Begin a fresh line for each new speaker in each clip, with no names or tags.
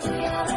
to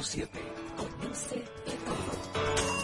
95.7.
Conoce de todo.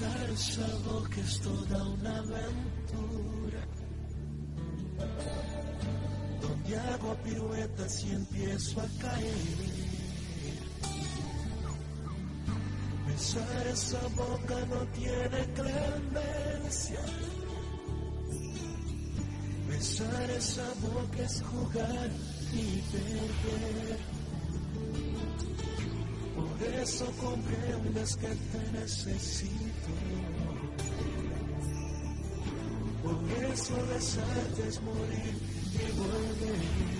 besar
esa boca es toda una aventura. Donde hago piruetas y empiezo a caer. Besar esa boca no tiene clemencia. Besar esa boca es jugar y perder. Por eso comprendes que te necesito. Por eso besarte es morir y volver.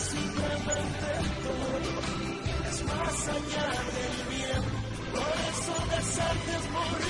Simplemente todo es más allá del bien. Por eso desearte morir.